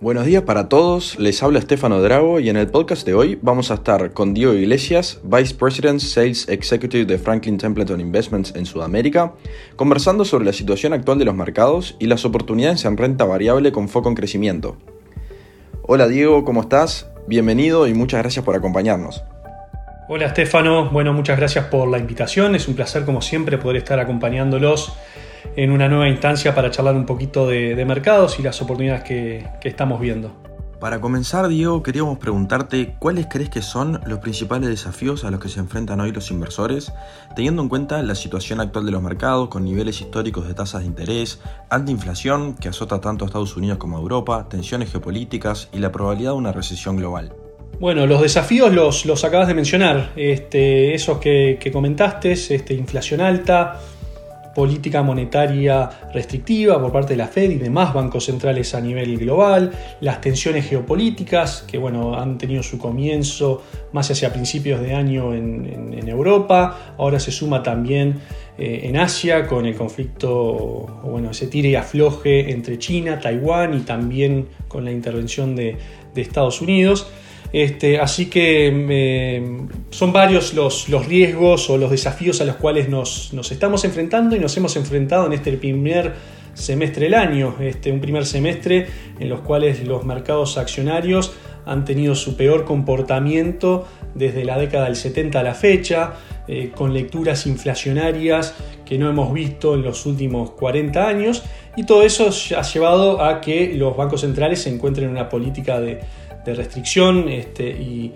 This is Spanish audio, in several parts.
Buenos días para todos, les habla Estefano Drago y en el podcast de hoy vamos a estar con Diego Iglesias, Vice President Sales Executive de Franklin Templeton Investments en Sudamérica, conversando sobre la situación actual de los mercados y las oportunidades en renta variable con foco en crecimiento. Hola Diego, ¿cómo estás? Bienvenido y muchas gracias por acompañarnos. Hola Estefano, bueno, muchas gracias por la invitación, es un placer como siempre poder estar acompañándolos en una nueva instancia para charlar un poquito de, mercados y las oportunidades que, que estamos viendo. Para comenzar, Diego, queríamos preguntarte cuáles crees que son los principales desafíos a los que se enfrentan hoy los inversores, teniendo en cuenta la situación actual de los mercados con niveles históricos de tasas de interés, alta inflación que azota tanto a Estados Unidos como a Europa, tensiones geopolíticas y la probabilidad de una recesión global. Bueno, los desafíos los, los acabas de mencionar, este, esos que, que comentaste, este, inflación alta, política monetaria restrictiva por parte de la Fed y demás bancos centrales a nivel global, las tensiones geopolíticas que bueno, han tenido su comienzo más hacia principios de año en, Europa, ahora se suma también eh, en Asia con el conflicto, bueno, ese tire y afloje entre China, Taiwán y también con la intervención de, de Estados Unidos. Este, así que eh, son varios los, riesgos o los desafíos a los cuales nos, estamos enfrentando y nos hemos enfrentado en este primer semestre del año, este, un primer semestre en los cuales los mercados accionarios han tenido su peor comportamiento desde la década del 70 a la fecha, eh, con lecturas inflacionarias que no hemos visto en los últimos 40 años, y todo eso ha llevado a que los bancos centrales se encuentren en una política de, de restricción este, y,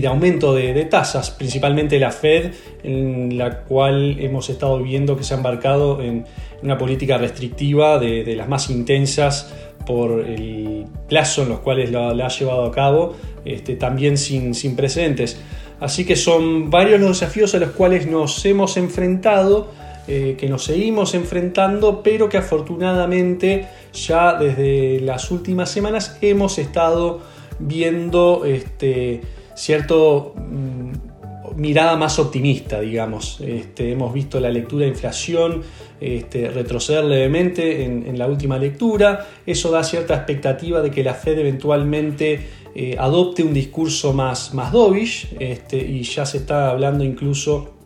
de aumento de, tasas, principalmente la Fed, en la cual hemos estado viendo que se ha embarcado en una política restrictiva de, las más intensas por el plazo en los cuales la, ha llevado a cabo, este, también sin, sin precedentes. Así que son varios los desafíos a los cuales nos hemos enfrentado, eh, que nos seguimos enfrentando, pero que afortunadamente ya desde las últimas semanas hemos estado viendo este, cierto mm, mirada más optimista, digamos. Este, hemos visto la lectura de inflación este, retroceder levemente en, la última lectura. Eso da cierta expectativa de que la Fed eventualmente eh, adopte un discurso más, más dovish este, y ya se está hablando incluso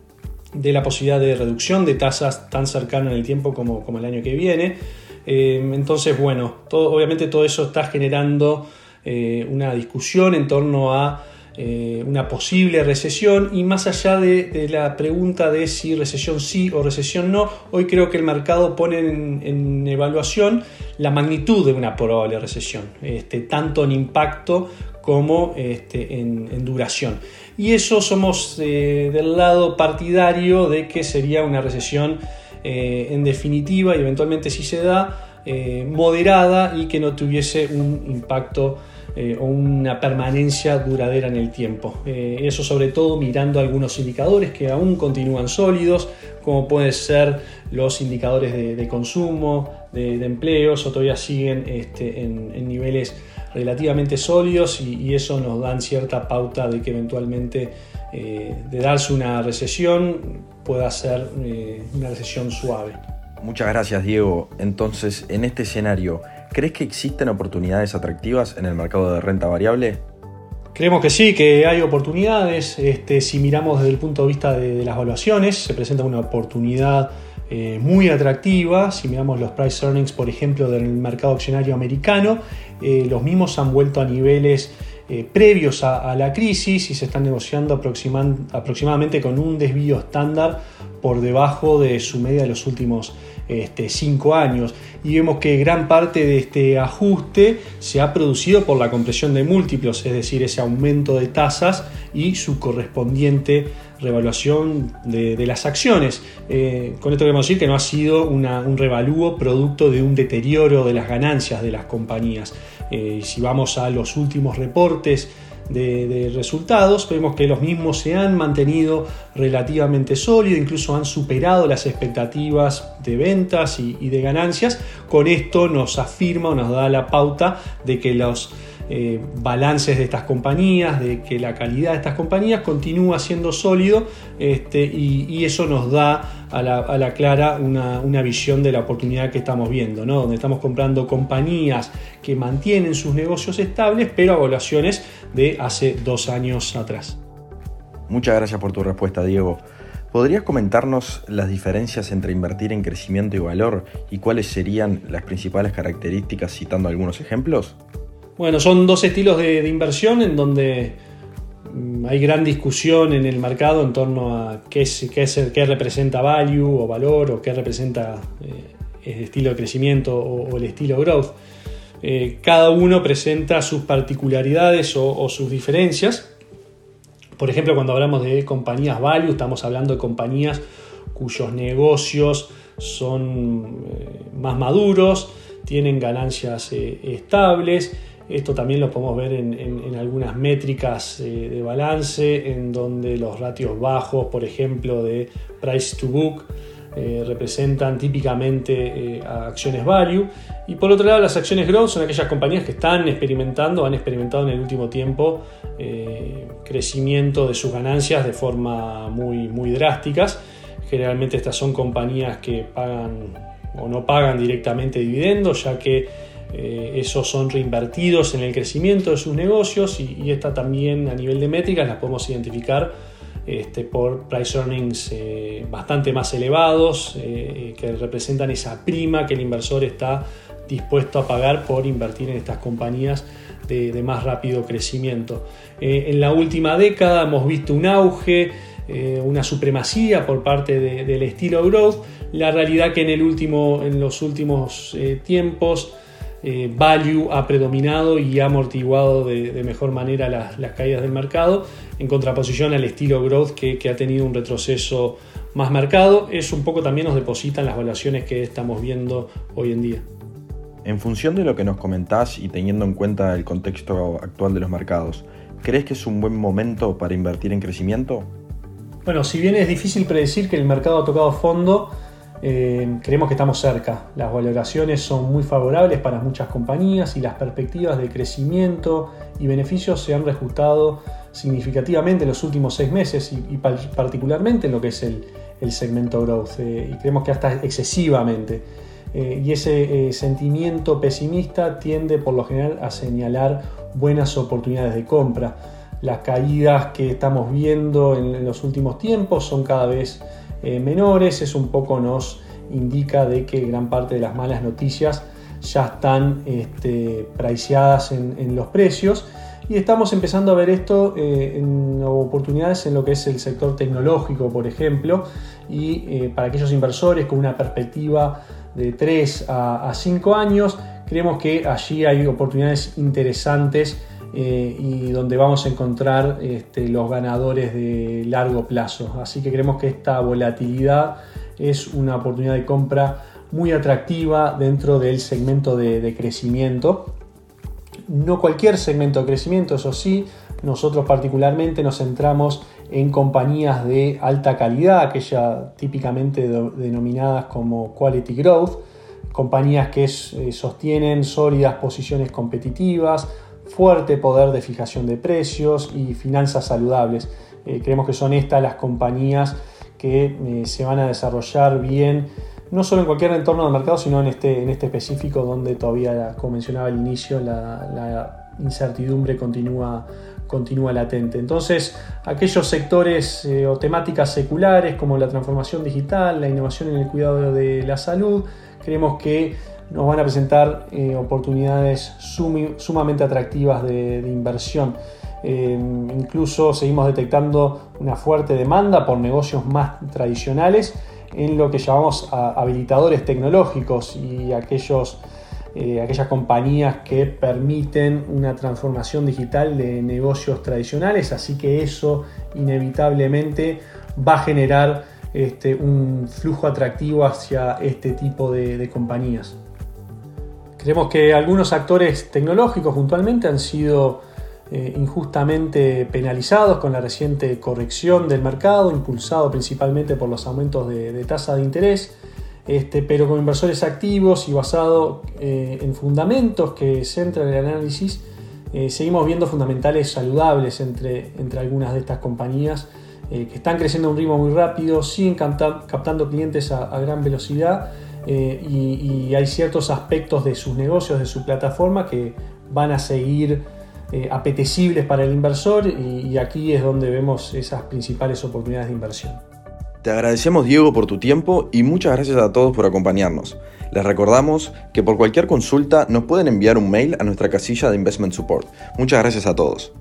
de la posibilidad de reducción de tasas tan cercano en el tiempo como, como el año que viene. Eh, entonces, bueno, obviamente todo eso está generando eh, una discusión en torno a eh, una posible recesión y más allá de, la pregunta de si recesión sí o recesión no, hoy creo que el mercado pone en, evaluación la magnitud de una probable recesión, este, tanto en impacto como este, en, duración. Y eso somos del lado partidario de que sería una recesión eh, en definitiva y eventualmente si se da, eh, moderada y que no tuviese un impacto eh, una permanencia duradera en el tiempo. eso sobre todo mirando algunos indicadores que aún continúan sólidos, como pueden ser los indicadores de, consumo, de, empleos, o todavía siguen este, en, niveles relativamente sólidos y, eso nos dan cierta pauta de que eventualmente de darse una recesión pueda ser eh, una recesión suave. Muchas gracias Diego. Entonces, en este escenario, ¿crees que existen oportunidades atractivas en el mercado de renta variable? Creemos que sí, que hay oportunidades. Este, si miramos desde el punto de vista de, las evaluaciones, se presenta una oportunidad eh, muy atractiva. Si miramos los price earnings, por ejemplo, del mercado accionario americano, eh, los mismos han vuelto a niveles eh, previos a, la crisis y se están negociando aproximadamente con un desvío estándar por debajo de su media de los últimos este, cinco años. Y vemos que gran parte de este ajuste se ha producido por la compresión de múltiplos, es decir, ese aumento de tasas y su correspondiente revaluación de, las acciones. Eh, con esto queremos decir que no ha sido un revalúo producto de un deterioro de las ganancias de las compañías. Eh, si vamos a los últimos reportes de, resultados, vemos que los mismos se han mantenido relativamente sólidos, incluso han superado las expectativas de ventas y, de ganancias. Con esto nos afirma o nos da la pauta de que los eh, balances de estas compañías, de que la calidad de estas compañías continúa siendo sólido este, y, eso nos da a la, clara una, visión de la oportunidad que estamos viendo, ¿no? donde estamos comprando compañías que mantienen sus negocios estables, pero a evaluaciones de hace dos años atrás. Muchas gracias por tu respuesta, Diego. ¿Podrías comentarnos las diferencias entre invertir en crecimiento y valor y cuáles serían las principales características citando algunos ejemplos? Bueno, son dos estilos de, inversión en donde mm, hay gran discusión en el mercado en torno a qué, es, qué, es, qué representa value o valor o qué representa eh, el estilo de crecimiento o, el estilo growth. Eh, cada uno presenta sus particularidades o, sus diferencias. Por ejemplo, cuando hablamos de compañías value, estamos hablando de compañías cuyos negocios son eh, más maduros, tienen ganancias estables esto también lo podemos ver en, algunas métricas eh, de balance, en donde los ratios bajos, por ejemplo, de price to book, eh, representan típicamente eh, acciones value. Y por otro lado, las acciones growth son aquellas compañías que están experimentando, han experimentado en el último tiempo crecimiento de sus ganancias de forma muy, muy drásticas. Generalmente estas son compañías que pagan o no pagan directamente dividendos, ya que eh, esos son reinvertidos en el crecimiento de sus negocios y, esta también a nivel de métricas las podemos identificar este, por price earnings eh, bastante más elevados eh, que representan esa prima que el inversor está dispuesto a pagar por invertir en estas compañías de, más rápido crecimiento. en la última década hemos visto un auge, una supremacía por parte del estilo growth. La realidad que en, el último, en los últimos tiempos eh, value ha predominado y ha amortiguado de, mejor manera las, caídas del mercado, en contraposición al estilo growth que, ha tenido un retroceso más marcado. Eso un poco también nos depositan las valuaciones que estamos viendo hoy en día. En función de lo que nos comentás y teniendo en cuenta el contexto actual de los mercados, ¿crees que es un buen momento para invertir en crecimiento? Bueno, si bien es difícil predecir que el mercado ha tocado fondo, eh, creemos que estamos cerca. Las valoraciones son muy favorables para muchas compañías y las perspectivas de crecimiento y beneficios se han reajustado significativamente en los últimos seis meses y, particularmente en lo que es el, segmento growth. Eh, y creemos que hasta excesivamente. Eh, y ese sentimiento pesimista tiende por lo general a señalar buenas oportunidades de compra. Las caídas que estamos viendo en los últimos tiempos son cada vez eh, menores, eso un poco nos indica de que gran parte de las malas noticias ya están este, priceadas en, los precios. Y estamos empezando a ver esto eh, en oportunidades en lo que es el sector tecnológico, por ejemplo, y eh, para aquellos inversores con una perspectiva de 3 a, 5 años, creemos que allí hay oportunidades interesantes eh, y donde vamos a encontrar este, los ganadores de largo plazo. Así que creemos que esta volatilidad es una oportunidad de compra muy atractiva dentro del segmento de, crecimiento. No cualquier segmento de crecimiento, eso sí, nosotros particularmente nos centramos en compañías de alta calidad, aquellas típicamente denominadas como quality growth, compañías que eh, sostienen sólidas posiciones competitivas, fuerte poder de fijación de precios y finanzas saludables. Eh, creemos que son estas las compañías que eh, se van a desarrollar bien, no solo en cualquier entorno del mercado, sino en este, en este específico donde todavía, como mencionaba al inicio, la, incertidumbre continúa, continúa latente. Entonces, aquellos sectores eh, o temáticas seculares como la transformación digital, la innovación en el cuidado de la salud, creemos que nos van a presentar eh, oportunidades sumamente atractivas de, inversión. Eh, incluso seguimos detectando una fuerte demanda por negocios más tradicionales en lo que llamamos habilitadores tecnológicos y aquellos, eh, aquellas compañías que permiten una transformación digital de negocios tradicionales, así que eso inevitablemente va a generar este, un flujo atractivo hacia este tipo de compañías. Creemos que algunos actores tecnológicos puntualmente han sido eh, injustamente penalizados con la reciente corrección del mercado, impulsado principalmente por los aumentos de, tasa de interés, este, pero con inversores activos y basado eh, en fundamentos que centran el análisis, eh, seguimos viendo fundamentales saludables entre, entre algunas de estas compañías eh, que están creciendo a un ritmo muy rápido, siguen captando clientes a, gran velocidad eh, y, hay ciertos aspectos de sus negocios, de su plataforma que van a seguir apetecibles para el inversor y aquí es donde vemos esas principales oportunidades de inversión. Te agradecemos Diego por tu tiempo y muchas gracias a todos por acompañarnos. Les recordamos que por cualquier consulta nos pueden enviar un mail a nuestra casilla de Investment Support. Muchas gracias a todos.